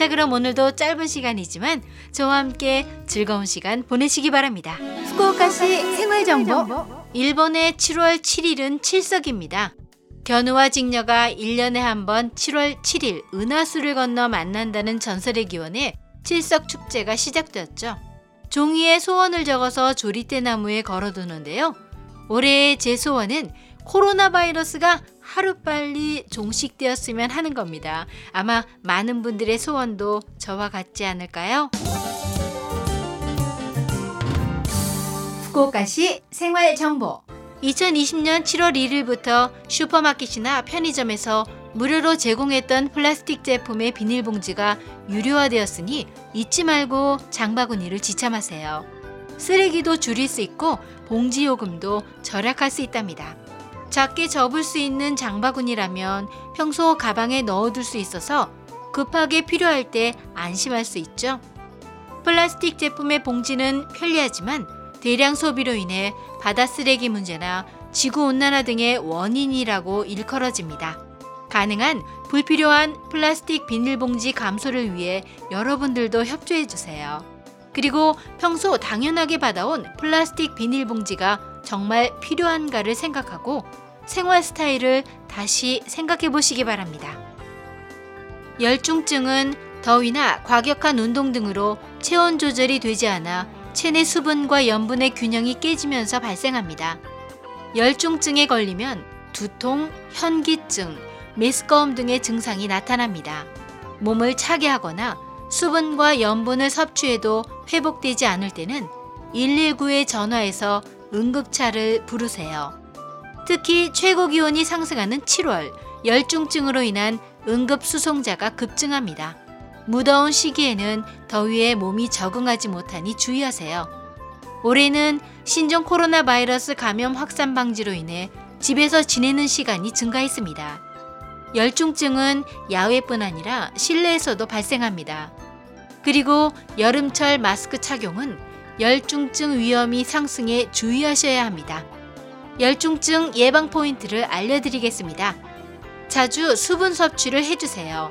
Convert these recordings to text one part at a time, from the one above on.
자, 그럼 오늘도 짧은 시간이지만 저와 함께 즐거운 시간 보내시기 바랍니다. 후쿠오카시 생활 정보. 일본의 7월 7일은 칠석입니다. 견우와 직녀가 1년에 한 번 7월 7일 은하수를 건너 만난다는 전설의 기원에 칠석 축제가 시작되었죠. 종이에 소원을 적어서 조리대 나무에 걸어두는데요. 올해의 제 소원은 코로나 바이러스가 하루빨리 종식되었으면 하는 겁니다. 아마 많은 분들의 소원도 저와 같지 않을까요? 후쿠오카시 생활 정보 2020년 7월 1일부터 슈퍼마켓이나 편의점에서 무료로 제공했던 플라스틱 제품의 비닐봉지가 유료화되었으니 잊지 말고 장바구니를 지참하세요. 쓰레기도 줄일 수 있고 봉지 요금도 절약할 수 있답니다. 작게 접을 수 있는 장바구니라면 평소 가방에 넣어둘 수 있어서 급하게 필요할 때 안심할 수 있죠. 플라스틱 제품의 봉지는 편리하지만 대량 소비로 인해 바다 쓰레기 문제나 지구 온난화 등의 원인이라고 일컬어집니다. 가능한 불필요한 플라스틱 비닐봉지 감소를 위해 여러분들도 협조해 주세요. 그리고 평소 당연하게 받아온 플라스틱 비닐봉지가 정말 필요한가를 생각하고 생활 스타일을 다시 생각해 보시기 바랍니다. 열중증은 더위나 과격한 운동 등으로 체온 조절이 되지 않아 체내 수분과 염분의 균형이 깨지면서 발생합니다. 열중증에 걸리면 두통, 현기증, 메스꺼움 등의 증상이 나타납니다. 몸을 차게 하거나 수분과 염분을 섭취해도 회복되지 않을 때는 119에 전화해서 응급차를 부르세요. 특히 최고 기온이 상승하는 7월 열중증으로 인한 응급 수송자가 급증합니다. 무더운 시기에는 더위에 몸이 적응하지 못하니 주의하세요. 올해는 신종 코로나 바이러스 감염 확산 방지로 인해 집에서 지내는 시간이 증가했습니다. 열중증은 야외뿐 아니라 실내에서도 발생합니다. 그리고 여름철 마스크 착용은 열중증 위험이 상승에 주의하셔야 합니다. 열중증 예방 포인트를 알려드리겠습니다. 자주 수분 섭취를 해주세요.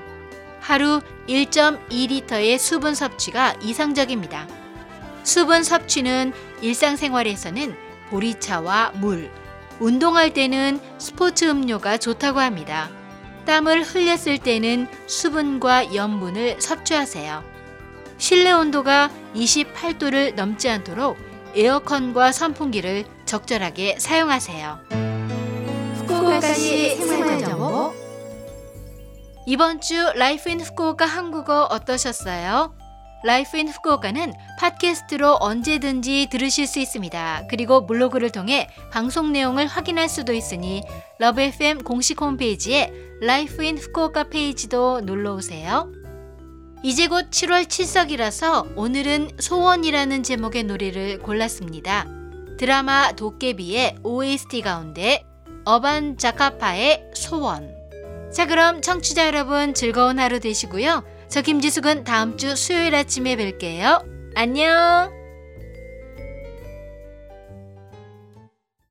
하루 1.2리터의 수분 섭취가 이상적입니다. 수분 섭취는 일상생활에서는 보리차와 물, 운동할 때는 스포츠 음료가 좋다고 합니다. 땀을 흘렸을 때는 수분과 염분을 섭취하세요. 실내 온도가 28도를 넘지 않도록 에어컨과 선풍기를 적절하게 사용하세요. 후쿠오카시 생활정보 이번 주 Life in Fukuoka 한국어 어떠셨어요? Life in Fukuoka는 팟캐스트로 언제든지 들으실 수 있습니다. 그리고 블로그를 통해 방송 내용을 확인할 수도 있으니 Love FM 공식 홈페이지에 Life in Fukuoka 페이지도 놀러 오세요. 이제 곧 7월 칠석이라서 오늘은 소원이라는 제목의 노래를 골랐습니다. 드라마 도깨비의 OST 가운데 어반 자카파의 소원. 자, 그럼 청취자 여러분 즐거운 하루 되시고요. 저 김지숙은 다음 주 수요일 아침에 뵐게요. 안녕!